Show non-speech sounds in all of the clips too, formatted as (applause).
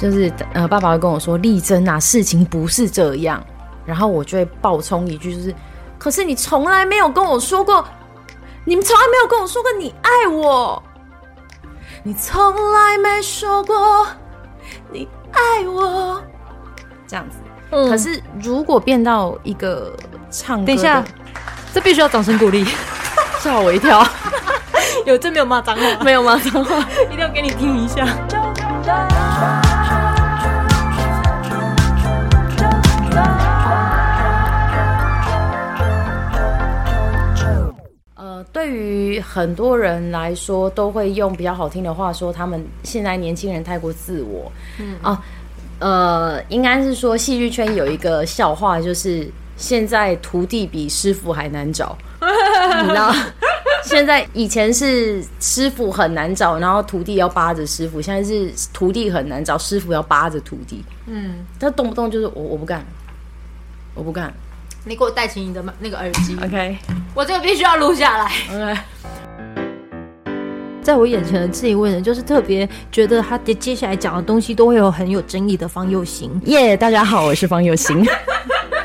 就是呃，爸爸会跟我说：“丽珍啊，事情不是这样。”然后我就会爆冲一句，就是：“可是你从来没有跟我说过，你们从来没有跟我说过你爱我，你从来没说过你爱我。”这样子。嗯。可是如果变到一个唱歌，等一下，这必须要掌声鼓励，吓我一跳。(laughs) 有真没有骂脏话？没有骂脏话，(laughs) 一定要给你听一下。对于很多人来说，都会用比较好听的话说，他们现在年轻人太过自我。嗯啊，呃，应该是说戏剧圈有一个笑话，就是现在徒弟比师傅还难找，(laughs) 你知道？现在以前是师傅很难找，然后徒弟要扒着师傅；现在是徒弟很难找，师傅要扒着徒弟。嗯，他动不动就是我我不干，我不干。你给我戴起你的那个耳机，OK？我这个必须要录下来，OK？在我眼前的这一位呢，就是特别觉得他接接下来讲的东西都会有很有争议的方又行。耶，yeah, 大家好，我是方又行。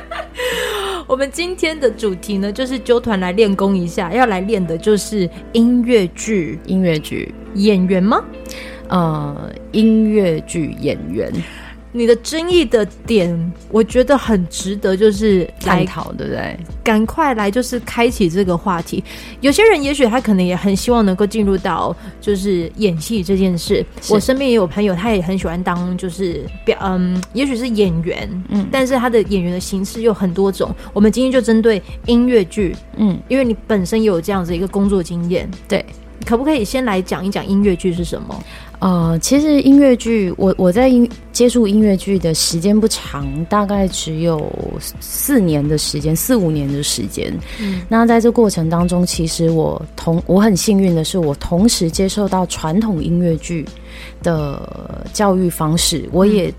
(laughs) 我们今天的主题呢，就是揪团来练功一下，要来练的就是音乐剧，音乐剧演员吗？呃，音乐剧演员。你的争议的点，我觉得很值得，就是探讨，对不对？赶快来，就是开启这个话题。有些人也许他可能也很希望能够进入到就是演戏这件事。我身边也有朋友，他也很喜欢当就是表，嗯，也许是演员，嗯，但是他的演员的形式有很多种。我们今天就针对音乐剧，嗯，因为你本身也有这样子一个工作经验，对，可不可以先来讲一讲音乐剧是什么？呃，其实音乐剧，我我在音接触音乐剧的时间不长，大概只有四年的时间，四五年的时间。嗯，那在这过程当中，其实我同我很幸运的是，我同时接受到传统音乐剧的教育方式，我也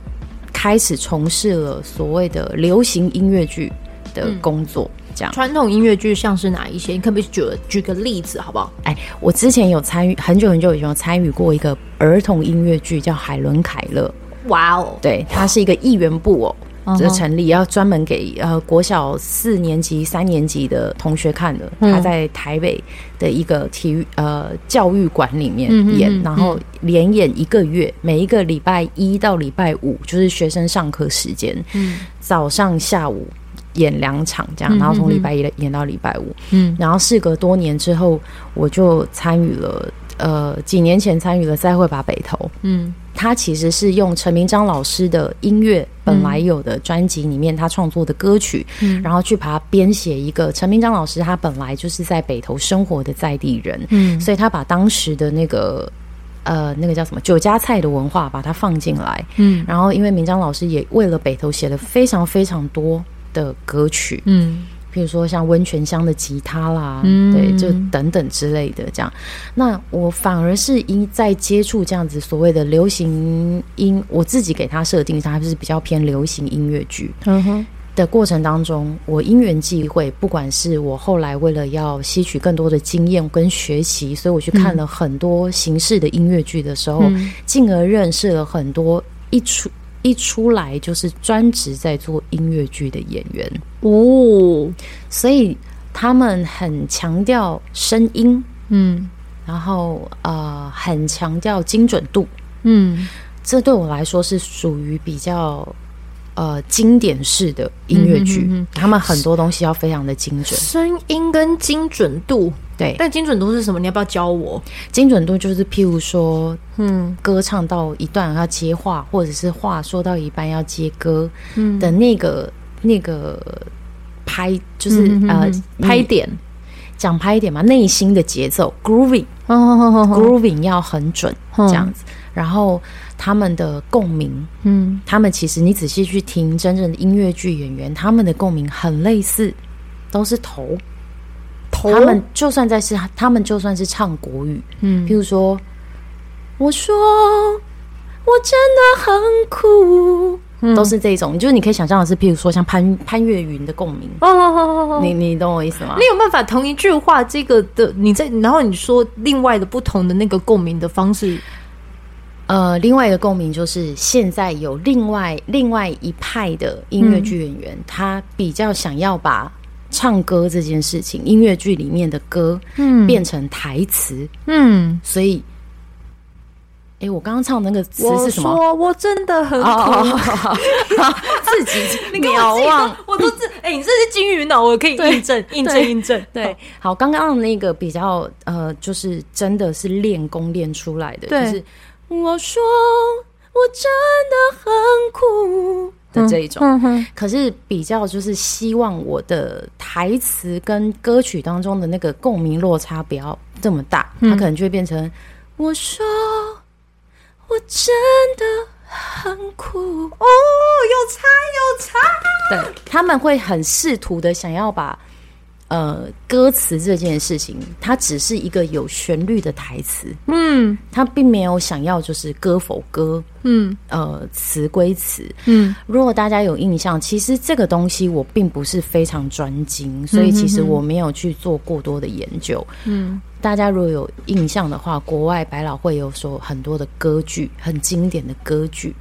开始从事了所谓的流行音乐剧的工作。嗯这样，传统音乐剧像是哪一些？你可不可以举举个例子，好不好？哎，我之前有参与，很久很久以前有参与过一个儿童音乐剧，叫《海伦凯勒》。哇哦，对，它是一个艺员部哦，这、uh. 成立要专门给呃国小四年级、三年级的同学看的。他在台北的一个体育呃教育馆里面演，然后连演一个月，每一个礼拜一到礼拜五就是学生上课时间，嗯，早上下午。演两场这样，然后从礼拜一演到礼拜五，嗯，然后事隔多年之后，我就参与了，呃，几年前参与了《再会吧北投》，嗯，他其实是用陈明章老师的音乐本来有的专辑里面他创作的歌曲，嗯，然后去把它编写一个陈明章老师他本来就是在北投生活的在地人，嗯，所以他把当时的那个呃那个叫什么酒家菜的文化把它放进来，嗯，然后因为明章老师也为了北投写了非常非常多。的歌曲，嗯，比如说像温泉乡的吉他啦，嗯，对，就等等之类的这样。那我反而是因在接触这样子所谓的流行音，我自己给他设定，它是比较偏流行音乐剧。嗯哼，的过程当中，我因缘际会，不管是我后来为了要吸取更多的经验跟学习，所以我去看了很多形式的音乐剧的时候，嗯，进而认识了很多一出。一出来就是专职在做音乐剧的演员。哦，所以他们很强调声音，嗯，然后呃很强调精准度，嗯，这对我来说是属于比较呃经典式的音乐剧，嗯哼哼哼，他们很多东西要非常的精准，声音跟精准度。对，但精准度是什么？你要不要教我？精准度就是，譬如说，嗯，歌唱到一段要接话，或者是话说到一半要接歌，嗯的那个、嗯、那个拍，就是、呃拍点，讲拍点嘛，内心的节奏，grooving，grooving、要很准，这样子。哦、然后他们的共鸣，嗯，他们其实你仔细去听真正的音乐剧演员，他们的共鸣很类似，都是头。他们就算在是，他们就算是唱国语，嗯，譬如说，我说我真的很苦，嗯、都是这种，就是你可以想象的是，譬如说像潘潘越云的共鸣，哦哦哦哦，你你懂我意思吗？你有办法同一句话，这个的你在，然后你说另外的不同的那个共鸣的方式。呃，另外一个共鸣就是现在有另外另外一派的音乐剧演员，嗯、他比较想要把唱歌这件事情，音乐剧里面的歌，嗯，变成台词，嗯，所以。哎，我刚刚唱的那个词是什么？我说我真的很苦，(laughs) 自己 (laughs) 渺望，我都自 (laughs) 哎，你这是金鱼脑，我可以印证，印证，印证。对，好，刚刚那个比较呃，就是真的是练功练出来的，就是我说我真的很苦的这一种。可是比较就是希望我的台词跟歌曲当中的那个共鸣落差不要这么大，它可能就会变成我说。我真的很苦哦，有差有差。对，他们会很试图的想要把呃歌词这件事情，它只是一个有旋律的台词，嗯，它并没有想要就是歌否歌，嗯，呃，词归词，嗯。如果大家有印象，其实这个东西我并不是非常专精，所以其实我没有去做过多的研究，嗯。大家如果有印象的话，国外百老汇有说很多的歌剧，很经典的歌剧，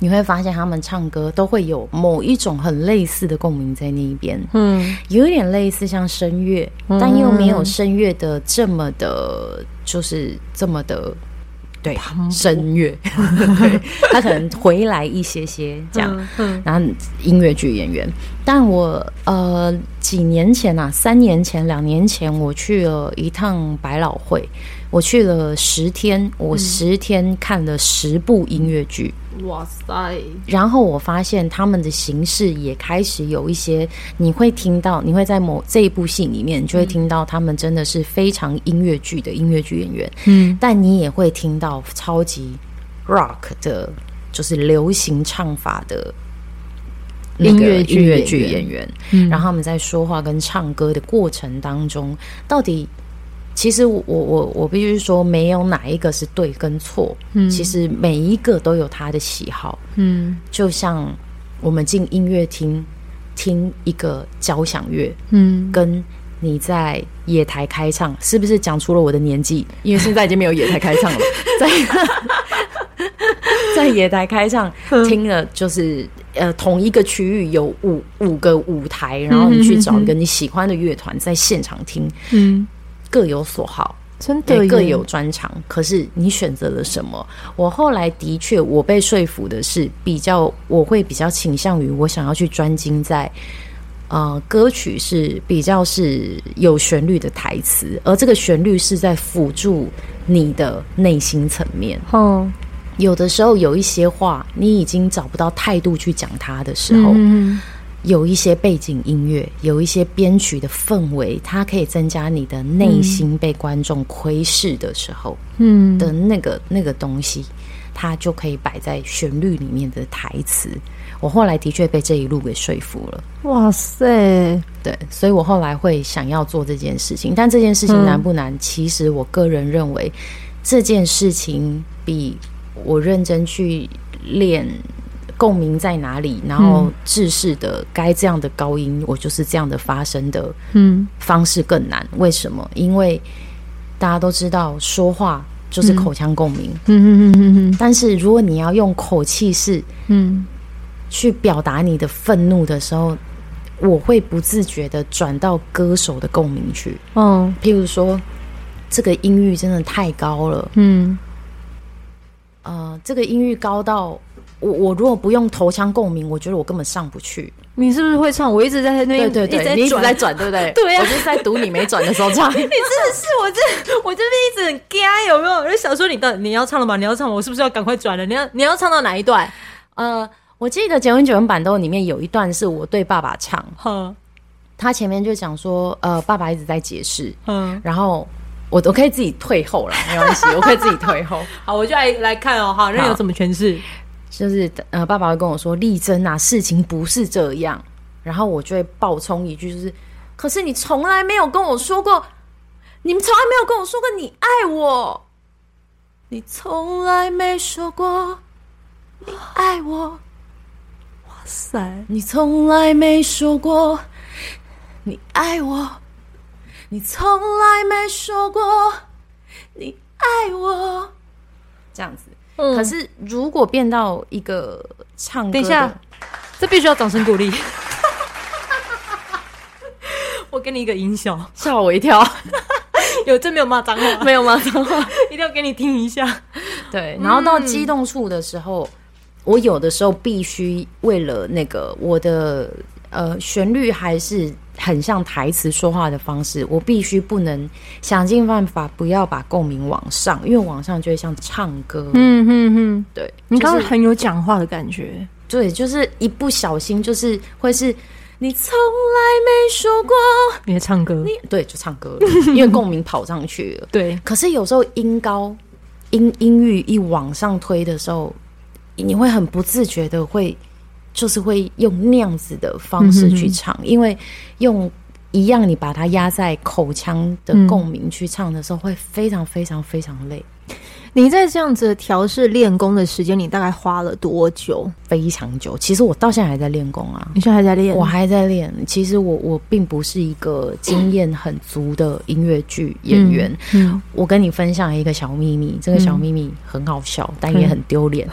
你会发现他们唱歌都会有某一种很类似的共鸣在那一边，嗯，有一点类似像声乐，但又没有声乐的这么的，就是这么的。对，声乐，(laughs) 对，他可能回来一些些这样，嗯然后音乐剧演员。但我呃几年前呐、啊，三年前、两年前，我去了一趟百老汇，我去了十天，我十天看了十部音乐剧。哇塞！然后我发现他们的形式也开始有一些，你会听到，你会在某这一部戏里面，你就会听到他们真的是非常音乐剧的音乐剧演员。嗯，但你也会听到超级 rock 的，就是流行唱法的音乐剧音乐剧演员。嗯，然后他们在说话跟唱歌的过程当中，到底。其实我我我必须说，没有哪一个是对跟错。嗯，其实每一个都有他的喜好。嗯，就像我们进音乐厅听一个交响乐，嗯，跟你在野台开唱，是不是讲出了我的年纪？因为现在已经没有野台开唱了，(laughs) 在 (laughs) 在野台开唱听了，就是呃同一个区域有五五个舞台，然后你去找一个你喜欢的乐团在现场听，嗯。各有所好，真的各有专长。可是你选择了什么？我后来的确，我被说服的是比较，我会比较倾向于我想要去专精在，呃，歌曲是比较是有旋律的台词，而这个旋律是在辅助你的内心层面。哦，有的时候有一些话，你已经找不到态度去讲它的时候。嗯有一些背景音乐，有一些编曲的氛围，它可以增加你的内心被观众窥视的时候，嗯的那个那个东西，它就可以摆在旋律里面的台词。我后来的确被这一路给说服了。哇塞，对，所以我后来会想要做这件事情。但这件事情难不难？嗯、其实我个人认为，这件事情比我认真去练。共鸣在哪里？然后制式的该这样的高音，我就是这样的发声的，嗯，方式更难。为什么？因为大家都知道说话就是口腔共鸣，嗯嗯嗯嗯。但是如果你要用口气式，嗯，去表达你的愤怒的时候，我会不自觉的转到歌手的共鸣去。哦，譬如说，这个音域真的太高了，嗯，呃，这个音域高到。我我如果不用头腔共鸣，我觉得我根本上不去。你是不是会唱？我一直在那边，对对对，你一直在转，对不对？(laughs) 对呀，我就是在赌你没转的时候唱。(laughs) 你真的是我这我这边一直很尬，有没有？我就想说你到你要唱了吗？你要唱？我是不是要赶快转了？你要你要唱到哪一段？呃，我记得《九音九音版都》里面有一段是我对爸爸唱，哼，他前面就讲说，呃，爸爸一直在解释，嗯，然后我我可以自己退后了，没关系，我可以自己退后。(laughs) 好，我就来来看哦，哈，那有什么诠释？就是呃，爸爸会跟我说：“丽珍啊，事情不是这样。”然后我就会爆冲一句：“就是，可是你从来没有跟我说过，你们从来没有跟我说过你爱我，你从来没说过你爱我。哇塞，你从来没说过你爱我，你从来没说过你爱我，这样子。”嗯、可是如果变到一个唱歌，等一下，这必须要掌声鼓励。(laughs) 我给你一个音效，吓我一跳。(laughs) 有真没有骂脏话？(laughs) 没有骂脏话，一定要给你听一下。对，然后到激动处的时候，嗯、我有的时候必须为了那个我的呃旋律还是很像台词说话的方式，我必须不能想尽办法不要把共鸣往上，因为往上就会像唱歌。嗯嗯嗯，对，你刚刚很有讲话的感觉。对，就是一不小心就是会是。你从来没说过，你在唱歌，你对，就唱歌了，因为共鸣跑上去了。对，可是有时候音高、音音域一往上推的时候，你会很不自觉的会，就是会用那样子的方式去唱，嗯、因为用一样你把它压在口腔的共鸣去唱的时候，会非常非常非常累。你在这样子调试练功的时间，你大概花了多久？非常久。其实我到现在还在练功啊。你现在还在练？我还在练。其实我我并不是一个经验很足的音乐剧演员。嗯。嗯，我跟你分享一个小秘密，这个小秘密很好笑，嗯、但也很丢脸。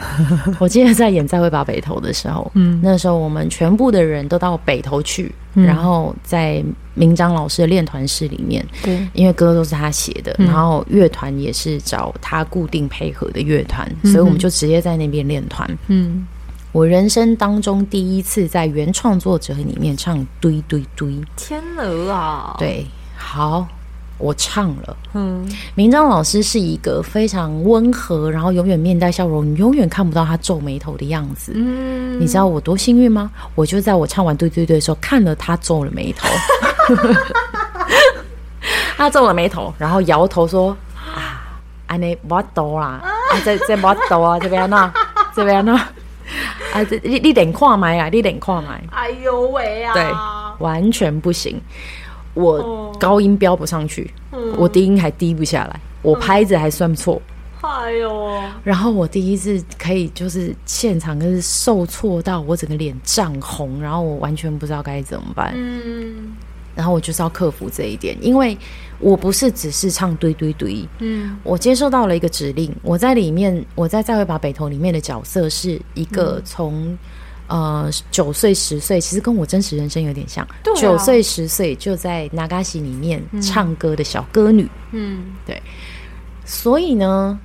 嗯、(laughs) 我记得在演《再会吧北投》的时候，嗯，那时候我们全部的人都到北投去。然后在明章老师的练团室里面，对，因为歌都是他写的，然后乐团也是找他固定配合的乐团，所以我们就直接在那边练团。嗯，我人生当中第一次在原创作者里面唱堆堆堆，天鹅啊！对，好。我唱了，嗯，明章老师是一个非常温和，然后永远面带笑容，你永远看不到他皱眉头的样子。嗯，你知道我多幸运吗？我就在我唱完对对对的时候，看了他皱了眉头，(laughs) 他皱了眉头，然后摇头说：“啊，安尼不多啦，(laughs) 啊，这这不多啊，这边呢，这边呢，啊，这你你脸看麦啊，你脸看麦，哎呦喂啊，对，完全不行。”我高音飙不上去，嗯、我低音还低不下来，我拍子还算不错。哎呦！然后我第一次可以就是现场，就是受挫到我整个脸涨红，然后我完全不知道该怎么办。嗯，然后我就是要克服这一点，因为我不是只是唱堆堆堆。嗯，我接受到了一个指令，我在里面，我在再会吧北投里面的角色是一个从。呃，九岁十岁，其实跟我真实人生有点像。九岁十岁就在那嘎西里面唱歌的小歌女。嗯，对。所以呢，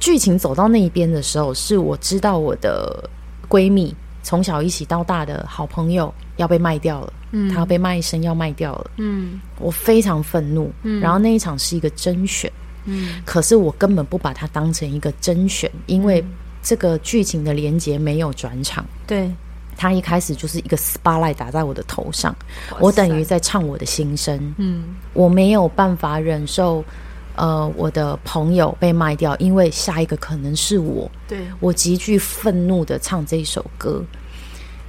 剧情走到那一边的时候，是我知道我的闺蜜从小一起到大的好朋友要被卖掉了。嗯，她要被卖身，要卖掉了。嗯，我非常愤怒。嗯，然后那一场是一个甄选。嗯，可是我根本不把它当成一个甄选，因为。这个剧情的连接没有转场，对，他一开始就是一个 spotlight 打在我的头上，我等于在唱我的心声，嗯，我没有办法忍受，呃，我的朋友被卖掉，因为下一个可能是我，对，我极具愤怒的唱这一首歌，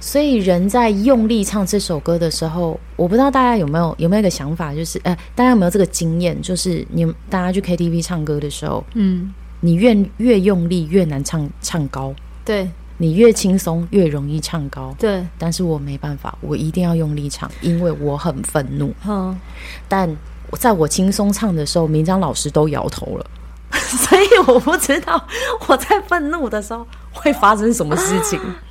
所以人在用力唱这首歌的时候，我不知道大家有没有有没有一个想法，就是，呃，大家有没有这个经验，就是你大家去 KTV 唱歌的时候，嗯。你越越用力越难唱唱高，对，你越轻松越容易唱高，对。但是我没办法，我一定要用力唱，因为我很愤怒。嗯，但在我轻松唱的时候，明章老师都摇头了，(laughs) 所以我不知道我在愤怒的时候会发生什么事情。(laughs)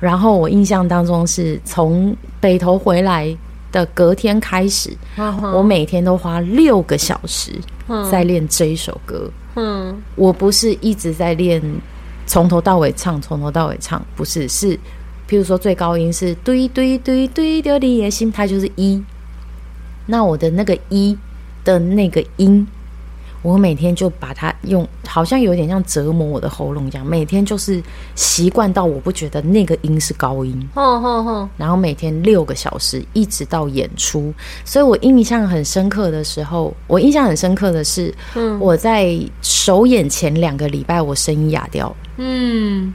然后我印象当中是从北投回来的隔天开始，我每天都花六个小时在练这一首歌。嗯，我不是一直在练，从头到尾唱，从头到尾唱，不是，是，譬如说最高音是堆堆堆堆丢你的心，它就是一，那我的那个一的那个音。我每天就把它用，好像有点像折磨我的喉咙一样。每天就是习惯到我不觉得那个音是高音，哼哼哼。然后每天六个小时，一直到演出。所以我印象很深刻的时候，我印象很深刻的是，嗯，我在首演前两个礼拜，我声音哑掉，嗯，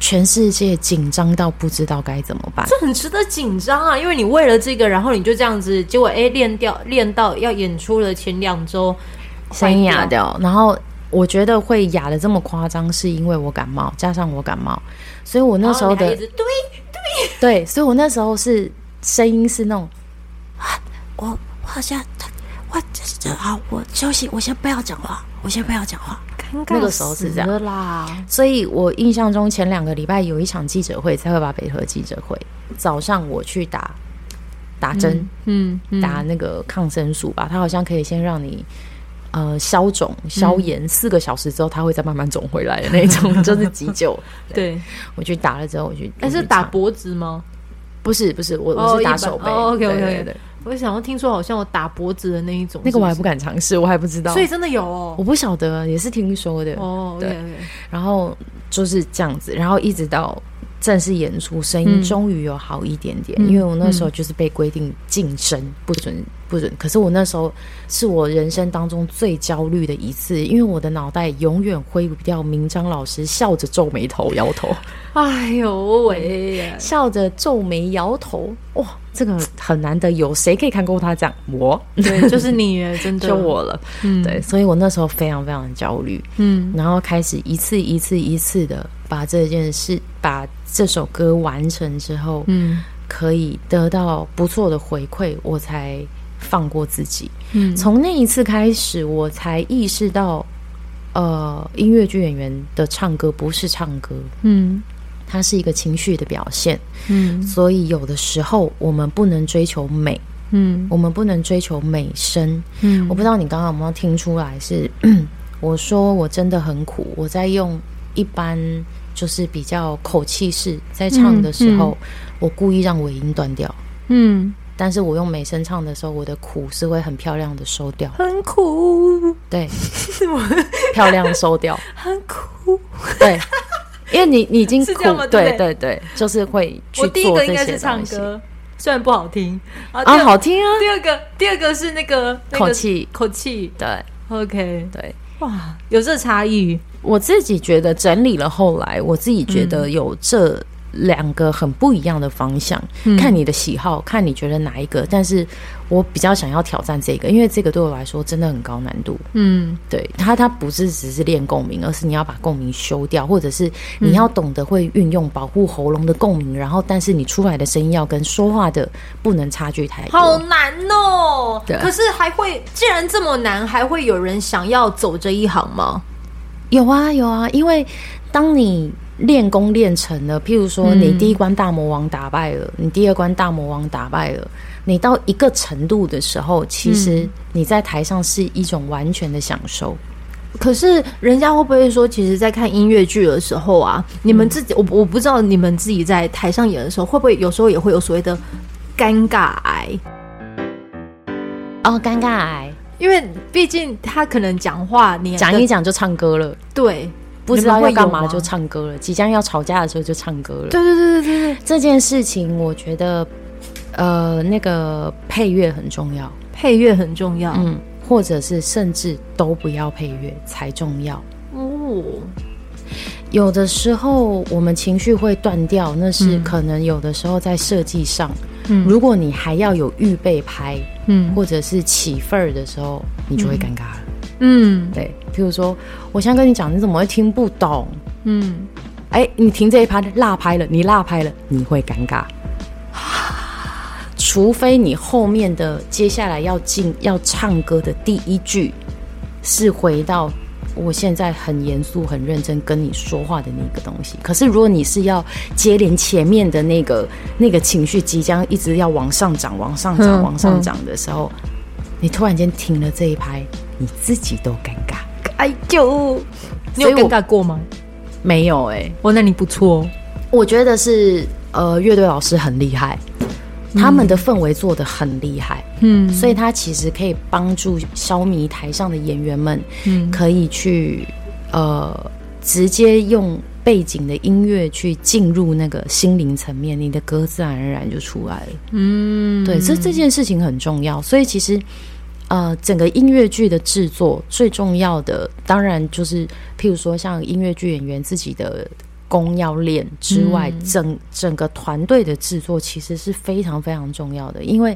全世界紧张到不知道该怎么办。这很值得紧张啊，因为你为了这个，然后你就这样子，结果哎，练掉练到要演出了前两周。声音哑掉，然后我觉得会哑的这么夸张，是因为我感冒，加上我感冒，所以我那时候的对对。(laughs) 对，所以我那时候是声音是那种啊，我我好像我这这好，我休息，我先不要讲话，我先不要讲话，那个时候是这样啦。所以我印象中前两个礼拜有一场记者会，才会把北河记者会。早上我去打打针，嗯，嗯，打那个抗生素吧，它好像可以先让你呃消肿消炎，四个小时之后它会再慢慢肿回来的那种，(laughs) 就是急救。对，我去打了之后，我去，但是打脖子吗？不是不是，我我是打手背。OK OK OK。我想要听说好像我打脖子的那一种，那个我还不敢尝试，我还不知道。所以真的有哦，我不晓得，也是听说的哦。对，然后就是这样子，然后一直到正式演出，声音终于有好一点点。因为我那时候就是被规定禁声，不准不准。可是我那时候是我人生当中最焦虑的一次，因为我的脑袋永远挥不掉明章老师笑着皱眉头摇头。哎呦喂，笑着皱眉摇头，哇！这个很难得，有谁可以看过他这样？我对，就是你，(laughs) 真的就我了。嗯，对，所以我那时候非常非常焦虑。嗯，然后开始一次一次一次的把这件事，把这首歌完成之后，嗯，可以得到不错的回馈，我才放过自己。嗯，从那一次开始，我才意识到，呃，音乐剧演员的唱歌不是唱歌。嗯。它是一个情绪的表现，嗯，所以有的时候我们不能追求美，嗯，我们不能追求美声，嗯，我不知道你刚刚有没有听出来是，(clears throat) 我说我真的很苦，我在用一般就是比较口气式在唱的时候，嗯嗯、我故意让尾音断掉，嗯，但是我用美声唱的时候，我的苦是会很漂亮的收掉，很苦，对，(laughs) 漂亮收掉，很苦，对。因为你你已经 (laughs) 是这样吗？对对？对，就是会去做应该是唱歌，虽然不好听。啊，好听啊。第二个第二个是那个口气。口气，对，OK，对，哇，有这差异。我自己觉得整理了后来，我自己觉得有这。两个很不一样的方向，嗯、看你的喜好，看你觉得哪一个。但是我比较想要挑战这个，因为这个对我来说真的很高难度。嗯，对，它它不是只是练共鸣，而是你要把共鸣修掉，或者是你要懂得会运用保护喉咙的共鸣，然后但是你出来的声音要跟说话的不能差距太多。好难哦！对，可是还会，既然这么难，还会有人想要走这一行吗？有啊有啊，因为当你。练功练成了，譬如说，你第一关大魔王打败了，嗯、你第二关大魔王打败了，你到一个程度的时候，其实你在台上是一种完全的享受。嗯、可是，人家会不会说，其实，在看音乐剧的时候啊，你们自己，我我不知道你们自己在台上演的时候，会不会有时候也会有所谓的尴尬癌？哦，尴尬癌，因为毕竟他可能讲话，你讲一讲就唱歌了，对。不知道要干嘛就唱歌了，即将要吵架的时候就唱歌了。对对对对对。对，这件事情我觉得，呃，那个配乐很重要，配乐很重要，嗯，或者是甚至都不要配乐才重要。哦。有的时候我们情绪会断掉，那是可能有的时候在设计上，嗯，如果你还要有预备拍，嗯，或者是起份儿的时候，你就会尴尬了。嗯，对，譬如说，我现在跟你讲，你怎么会听不懂？嗯，哎，你停这一拍，落拍了，你落拍了，你会尴尬。(sighs) 除非你后面的接下来要进要唱歌的第一句是回到我现在很严肃、很认真跟你说话的那个东西。可是如果你是要接连前面的那个那个情绪即将一直要往上涨、往上涨、往上涨的时候，你突然间停了这一拍。你自己都尴尬，哎呦！你有尴尬过吗？没有哎、欸，哦，那你不错。我觉得是呃，乐队老师很厉害，他们的氛围做的很厉害，嗯，所以他其实可以帮助消弭台上的演员们，嗯，可以去呃，直接用背景的音乐去进入那个心灵层面，你的歌自然而然就出来了，嗯，对，这这件事情很重要，所以其实。呃，整个音乐剧的制作最重要的，当然就是譬如说，像音乐剧演员自己的功要练之外，嗯、整整个团队的制作其实是非常非常重要的。因为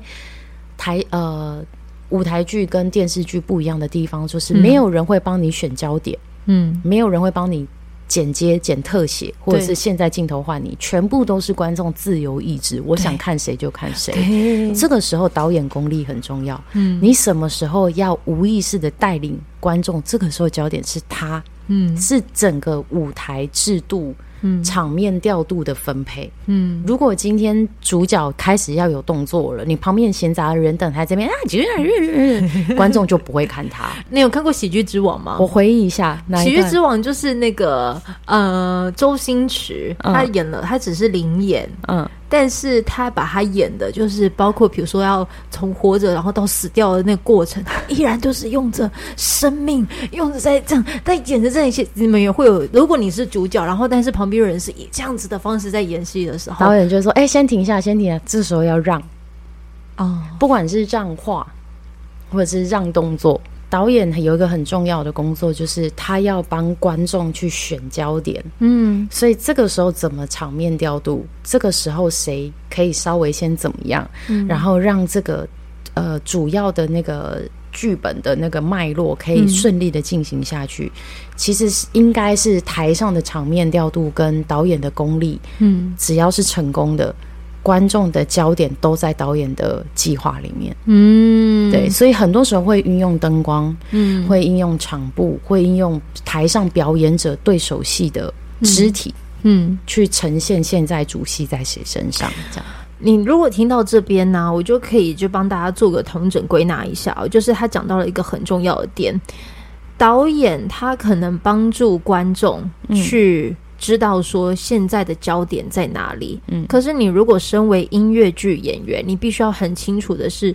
台呃舞台剧跟电视剧不一样的地方，就是没有人会帮你选焦点，嗯，没有人会帮你。剪接、剪特写，或者是现在镜头换你，全部都是观众自由意志。我想看谁就看谁。这个时候导演功力很重要。嗯，你什么时候要无意识的带领观众？这个时候焦点是他，嗯，是整个舞台制度。嗯，场面调度的分配。嗯，如果今天主角开始要有动作了，你旁边闲杂的人等他这边啊，观众就不会看他。你有看过《喜剧之王》吗？我回忆一下，《喜剧之王》就是那个呃，周星驰他演了，他只是零演，嗯。但是他把他演的，就是包括比如说要从活着然后到死掉的那个过程，他依然都是用着生命，用着在这样，在演着这一些，你们也会有。如果你是主角，然后但是旁边人是以这样子的方式在演戏的时候，导演就说：“哎、欸，先停下，先停下。”这时候要让哦，不管是让话，或者是让动作。导演有一个很重要的工作，就是他要帮观众去选焦点。嗯，所以这个时候怎么场面调度？这个时候谁可以稍微先怎么样？嗯，然后让这个呃主要的那个剧本的那个脉络可以顺利的进行下去。嗯，其实是应该是台上的场面调度跟导演的功力。嗯，只要是成功的。观众的焦点都在导演的计划里面，嗯，对，所以很多时候会运用灯光，嗯，会应用场布，会应用台上表演者对手戏的肢体，嗯，嗯，去呈现现在主戏在谁身上。这样，你如果听到这边呢，我就可以就帮大家做个统整归纳一下，哦就是他讲到了一个很重要的点，导演他可能帮助观众去、嗯。知道说现在的焦点在哪里，嗯，可是你如果身为音乐剧演员，你必须要很清楚的是，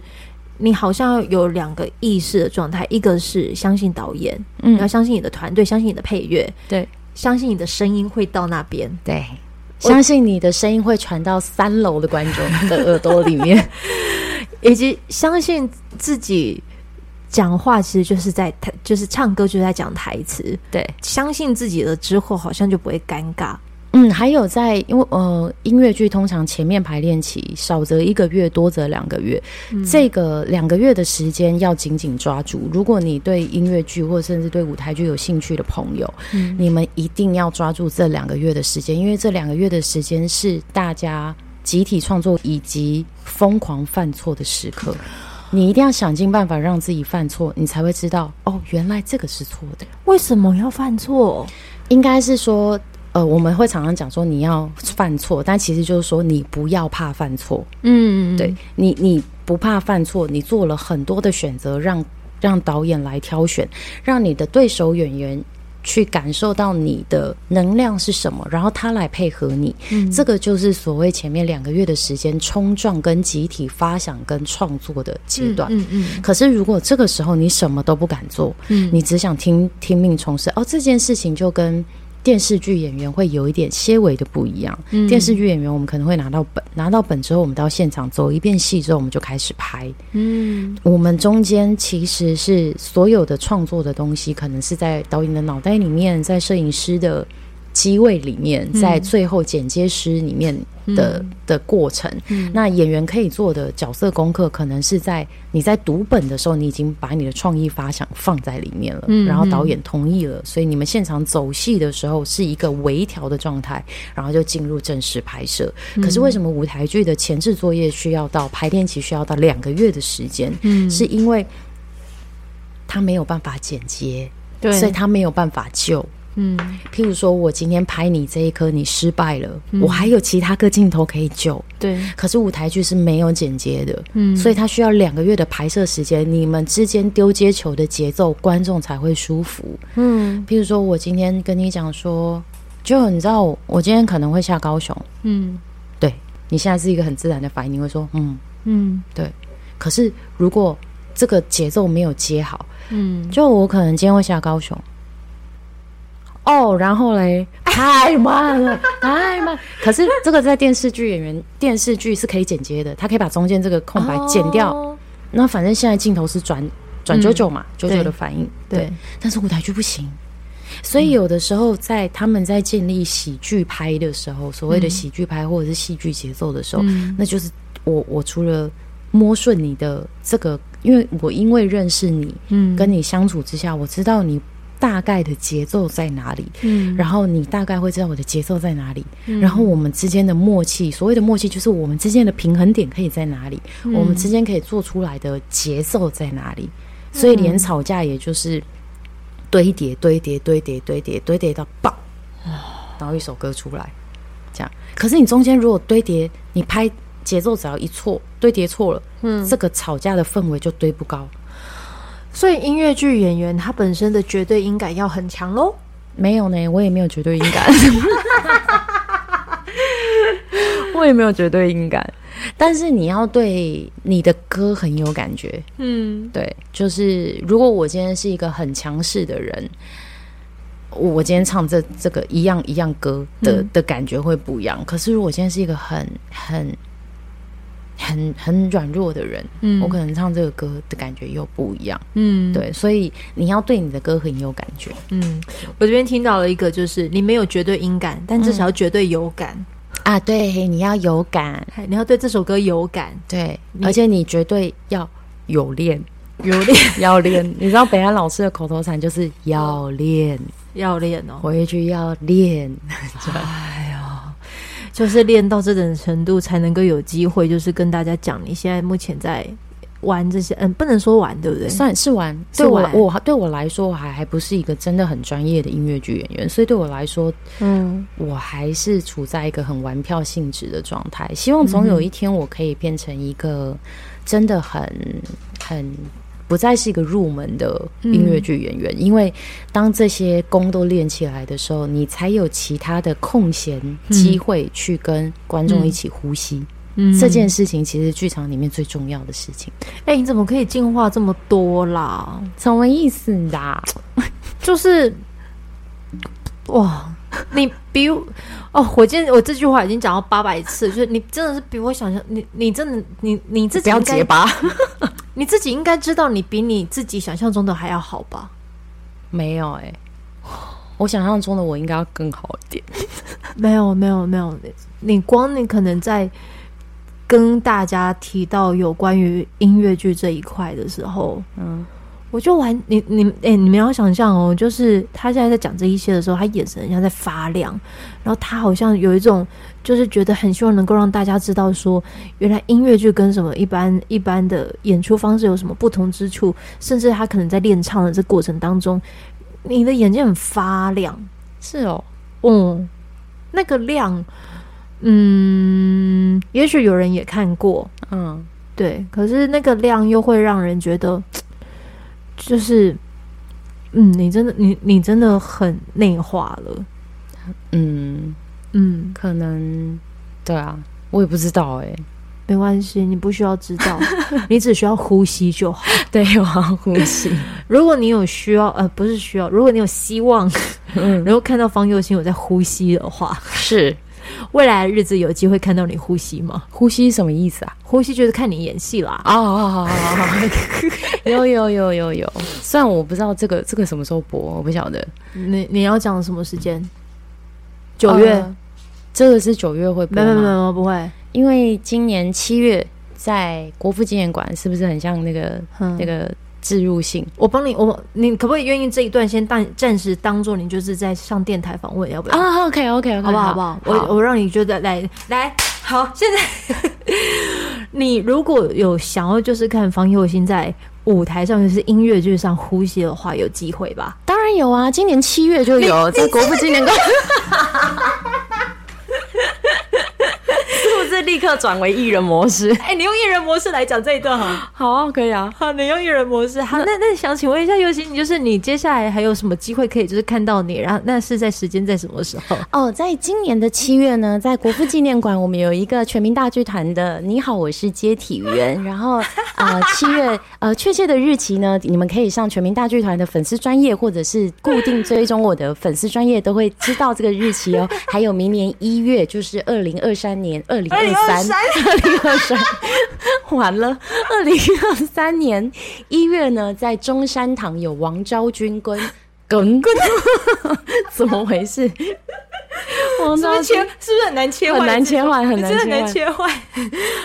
你好像有两个意识的状态，一个是相信导演，嗯，你要相信你的团队，相信你的配乐，对，相信你的声音会到那边，对，相信你的声音会传到三楼的观众的耳朵里面，(laughs) 以及相信自己。讲话其实就是在台，就是唱歌就是在讲台词。对，相信自己了之后，好像就不会尴尬。嗯，还有在，因为呃，音乐剧通常前面排练期少则一个月，多则两个月。嗯、这个两个月的时间要紧紧抓住。如果你对音乐剧或者甚至对舞台剧有兴趣的朋友，嗯、你们一定要抓住这两个月的时间，因为这两个月的时间是大家集体创作以及疯狂犯错的时刻。你一定要想尽办法让自己犯错，你才会知道哦，原来这个是错的。为什么要犯错？应该是说，呃，我们会常常讲说你要犯错，但其实就是说你不要怕犯错。嗯，对你，你不怕犯错，你做了很多的选择，让让导演来挑选，让你的对手演员。去感受到你的能量是什么，然后他来配合你，嗯，这个就是所谓前面两个月的时间冲撞跟集体发想跟创作的阶段。嗯嗯，嗯。可是如果这个时候你什么都不敢做，嗯，你只想听听命从事，哦，这件事情就跟。电视剧演员会有一点些微的不一样。嗯，电视剧演员我们可能会拿到本，拿到本之后，我们到现场走一遍戏之后，我们就开始拍。嗯，我们中间其实是所有的创作的东西，可能是在导演的脑袋里面，在摄影师的。机位里面，在最后剪接师里面的、嗯、的过程，嗯、那演员可以做的角色功课，可能是在你在读本的时候，你已经把你的创意发想放在里面了，嗯、然后导演同意了，所以你们现场走戏的时候是一个微调的状态，然后就进入正式拍摄。嗯、可是为什么舞台剧的前置作业需要到排练期需要到两个月的时间？嗯，是因为他没有办法剪接，对，所以他没有办法救。嗯，譬如说，我今天拍你这一颗，你失败了，嗯、我还有其他个镜头可以救。对，可是舞台剧是没有剪接的，嗯，所以它需要两个月的拍摄时间，你们之间丢接球的节奏，观众才会舒服。嗯，譬如说，我今天跟你讲说，就你知道我，我今天可能会下高雄。嗯，对，你现在是一个很自然的反应，你会说，嗯嗯，对。可是如果这个节奏没有接好，嗯，就我可能今天会下高雄。哦，然后嘞，太慢了，太慢。(laughs) 可是这个在电视剧演员，电视剧是可以剪接的，他可以把中间这个空白剪掉。哦、那反正现在镜头是转转九九嘛，九九、嗯、的反应。对，对，但是舞台剧不行。所以有的时候在他们在建立喜剧拍的时候，所谓的喜剧拍或者是戏剧节奏的时候，嗯、那就是我我除了摸顺你的这个，因为我因为认识你，嗯，跟你相处之下，我知道你。大概的节奏在哪里？嗯，然后你大概会知道我的节奏在哪里。嗯，然后我们之间的默契，所谓的默契就是我们之间的平衡点可以在哪里？嗯，我们之间可以做出来的节奏在哪里？所以连吵架，也就是堆叠堆叠堆叠堆叠堆叠到爆，然后一首歌出来，这样。可是你中间如果堆叠，你拍节奏只要一错，堆叠错了，嗯，这个吵架的氛围就堆不高。所以音乐剧演员他本身的绝对音感要很强喽？没有呢，我也没有绝对音感，(laughs) 我也没有绝对音感。但是你要对你的歌很有感觉，嗯，对，就是如果我今天是一个很强势的人，我今天唱这这个一样一样歌的、嗯、的感觉会不一样。可是如果今天是一个很很很很软弱的人，嗯，我可能唱这个歌的感觉又不一样，嗯，对，所以你要对你的歌很有感觉，嗯。我这边听到了一个，就是你没有绝对音感，但至少要绝对有感。嗯啊，对，你要有感，你要对这首歌有感，对，而且你绝对要有练，有练，(laughs) 要练。你知道北安老师的口头禅就是要练，要练哦，回去要练。哎呦，就是练到这种程度，才能够有机会，就是跟大家讲你现在目前在。玩这些，嗯，不能说玩，对不对？算是玩。对我，我对我来说，我还还不是一个真的很专业的音乐剧演员，所以对我来说，嗯，我还是处在一个很玩票性质的状态。希望总有一天，我可以变成一个真的很很不再是一个入门的音乐剧演员，嗯，因为当这些功都练起来的时候，你才有其他的空闲机会去跟观众一起呼吸。这件事情其实剧场里面最重要的事情。哎、欸，你怎么可以进化这么多啦？什么意思啦？(laughs) 就是哇，你比我哦，我今天我这句话已经讲到八百次，就是你真的是比我想象，你你真的你你自己不要结巴，(laughs) 你自己应该知道，你比你自己想象中的还要好吧？没有哎、欸，我想象中的我应该要更好一点。(laughs) 没有没有没有，你光你可能在。跟大家提到有关于音乐剧这一块的时候，嗯，我就玩你你哎、欸，你们要想象哦，就是他现在在讲这一些的时候，他眼神像在发亮，然后他好像有一种就是觉得很希望能够让大家知道说，原来音乐剧跟什么一般一般的演出方式有什么不同之处，甚至他可能在练唱的这过程当中，你的眼睛很发亮，是哦，嗯，那个亮。嗯，也许有人也看过，嗯，对。可是那个亮又会让人觉得，就是，嗯，你真的，你你真的很内化了，嗯嗯，可能，对啊，我也不知道哎、欸，没关系，你不需要知道，(laughs) 你只需要呼吸就好。(laughs) 对，我要呼吸。(laughs) 如果你有需要，呃，不是需要，如果你有希望，嗯，然后看到方佑心有在呼吸的话，是。(laughs) 未来的日子有机会看到你呼吸吗？呼吸什么意思啊？呼吸就是看你演戏啦。哦哦哦哦，(laughs) 有有有有有。虽然我不知道这个这个什么时候播，我不晓得。你你要讲什么时间？九月、呃，这个是九月会播吗？没有没有不会，因为今年七月在国父纪念馆，是不是很像那个、嗯、那个？置入性，我帮你，我你可不可以愿意这一段先暂暂时当做你就是在上电台访问，要不要？啊、OK OK，好不好？好不好？好我我让你觉得来来好，现在 (laughs) 你如果有想要就是看方佑兴在舞台上就是音乐剧上呼吸的话，有机会吧？当然有啊，今年七月就有在国父纪念馆。(laughs) 立刻转为艺人模式。(laughs) 哎、欸，你用艺人模式来讲这一段哈？好啊，可以啊。好，你用艺人模式。好，那那想请问一下尤其你，就是你接下来还有什么机会可以就是看到你？然后那是在时间在什么时候？(laughs) 哦，在今年的七月呢，在国父纪念馆，我们有一个全民大剧团的《你好，我是接体员》。(laughs) 然后呃，七月呃，确切的日期呢，你们可以上全民大剧团的粉丝专业，或者是固定追踪我的粉丝专业，都会知道这个日期哦。还有明年一月，就是二零二三年二零二三。二零二三，(laughs) 完了。二零二三年一月呢，在中山堂有王昭君跟耿耿，(laughs) 怎么回事？王昭君是不是很难切换？很难切换，很难切换。真的难切换。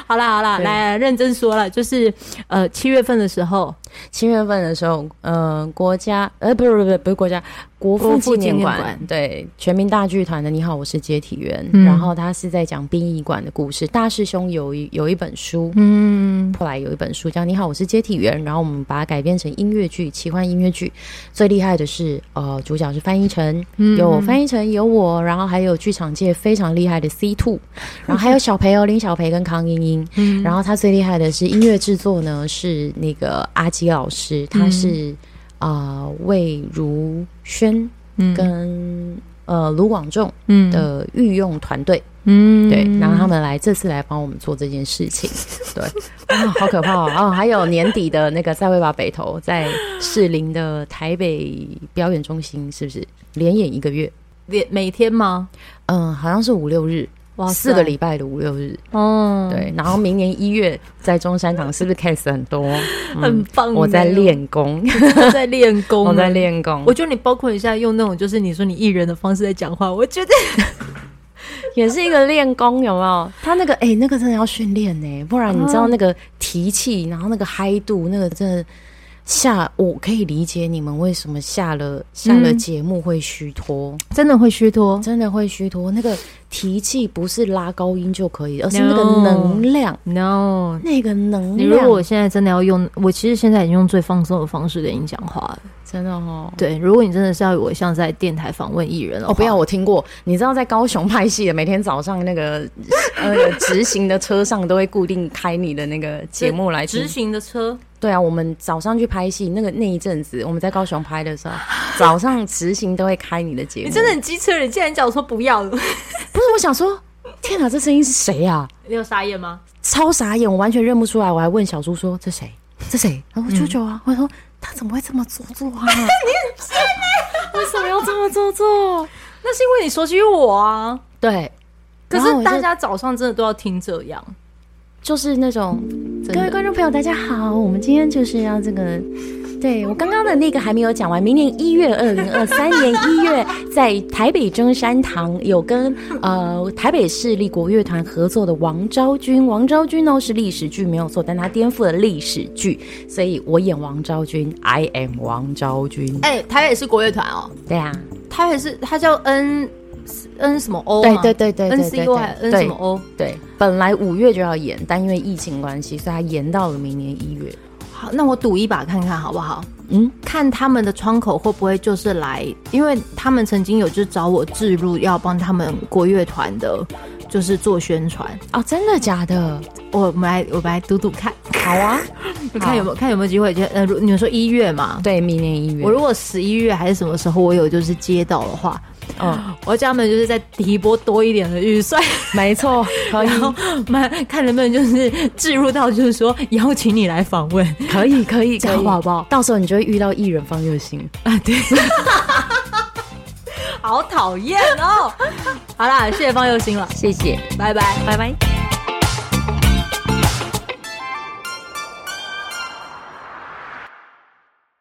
好啦好啦，来，来认真说了，就是呃七月份的时候，七月份的时候，呃，国家呃，不是不是不是国家。国父纪念馆，对，全民大剧团的《你好，我是接体员》，嗯，然后他是在讲殡仪馆的故事。大师兄有一有一本书，嗯，后来有一本书叫《你好，我是接体员》，然后我们把它改编成音乐剧，奇幻音乐剧。最厉害的是，呃，主角是翻译成，有翻译成有我，然后还有剧场界非常厉害的 C Two，然后还有小培哦，林小培跟康英英，嗯，然后他最厉害的是音乐制作呢，是那个阿基老师，他是。啊、呃，魏如萱跟、嗯、呃卢广仲的御用团队，嗯，对，然后他们来这次来帮我们做这件事情，(laughs) 对，啊，好可怕哦！哦，还有年底的那个再会吧北投，在士林的台北表演中心，是不是连演一个月？连每天吗？嗯，好像是五六日。哇，四个礼拜的五六日哦，对，然后明年一月在中山堂，是不是 case 很多？(laughs) 嗯、很棒，我在练功，(laughs) 在练功，我在练功。我觉得你包括一下用那种就是你说你艺人的方式在讲话，我觉得 (laughs) 也是一个练功，有没有？他那个哎、欸，那个真的要训练呢，不然你知道那个提气，然后那个嗨度，那个真的。下，我可以理解你们为什么下了下了节目会虚脱，嗯，真的会虚脱，真的会虚脱。那个提气不是拉高音就可以，而是那个能量。No，那个能量。你如果我现在真的要用，我其实现在已经用最放松的方式跟你讲话了，真的哦。对，如果你真的是要我像在电台访问艺人哦，不要，我听过。你知道在高雄拍戏的，每天早上那个 (laughs) 呃直行的车上都会固定开你的那个节目来听。直行的车。对啊，我们早上去拍戏，那个那一阵子我们在高雄拍的时候，早上执行都会开你的节目。你真的很机车，你竟然叫我说不要了？(laughs) 不是，我想说，天哪，这声音是谁啊？你有傻眼吗？超傻眼，我完全认不出来。我还问小猪说：“这谁？这谁？”然后舅舅啊，我说他怎么会这么做作啊？(laughs) 你为什么要这么做作？那是因为你熟悉我啊。对，可是大家早上真的都要听这样。就是那种，各位观众朋友，大家好，我们今天就是要这个，对，我刚刚的那个还没有讲完。明年一月，二零二三年一月，在台北中山堂有跟呃台北市立国乐团合作的王昭君，王昭君呢是历史剧没有错，但他颠覆了历史剧，所以我演王昭君，I am 王昭君。哎、欸，台北是国乐团哦，对啊，台北是他叫 N。N 什么 O？对对对对对，N C O 还 N 什么 O？对，本来五月就要演，但因为疫情关系，所以他延到了明年一月。好，那我赌一把看看好不好？嗯，看他们的窗口会不会就是来，因为他们曾经有就是找我置入，要帮他们国乐团的，就是做宣传哦。真的假的？我们来，我们来赌赌看。好啊，你 (laughs) 看有没有看有没有机会？就呃，你们说一月嘛？对，明年一月。我如果十一月还是什么时候，我有就是接到的话。嗯，我叫他们就是再提一波多一点的预算，没错，可以，看能不能就是置入到，就是说邀请你来访问，可以，可以，可以，好不好？到时候你就会遇到艺人方又心啊，对，(laughs) 好讨厌哦。好啦，谢谢方又心了，谢谢，拜拜，拜拜。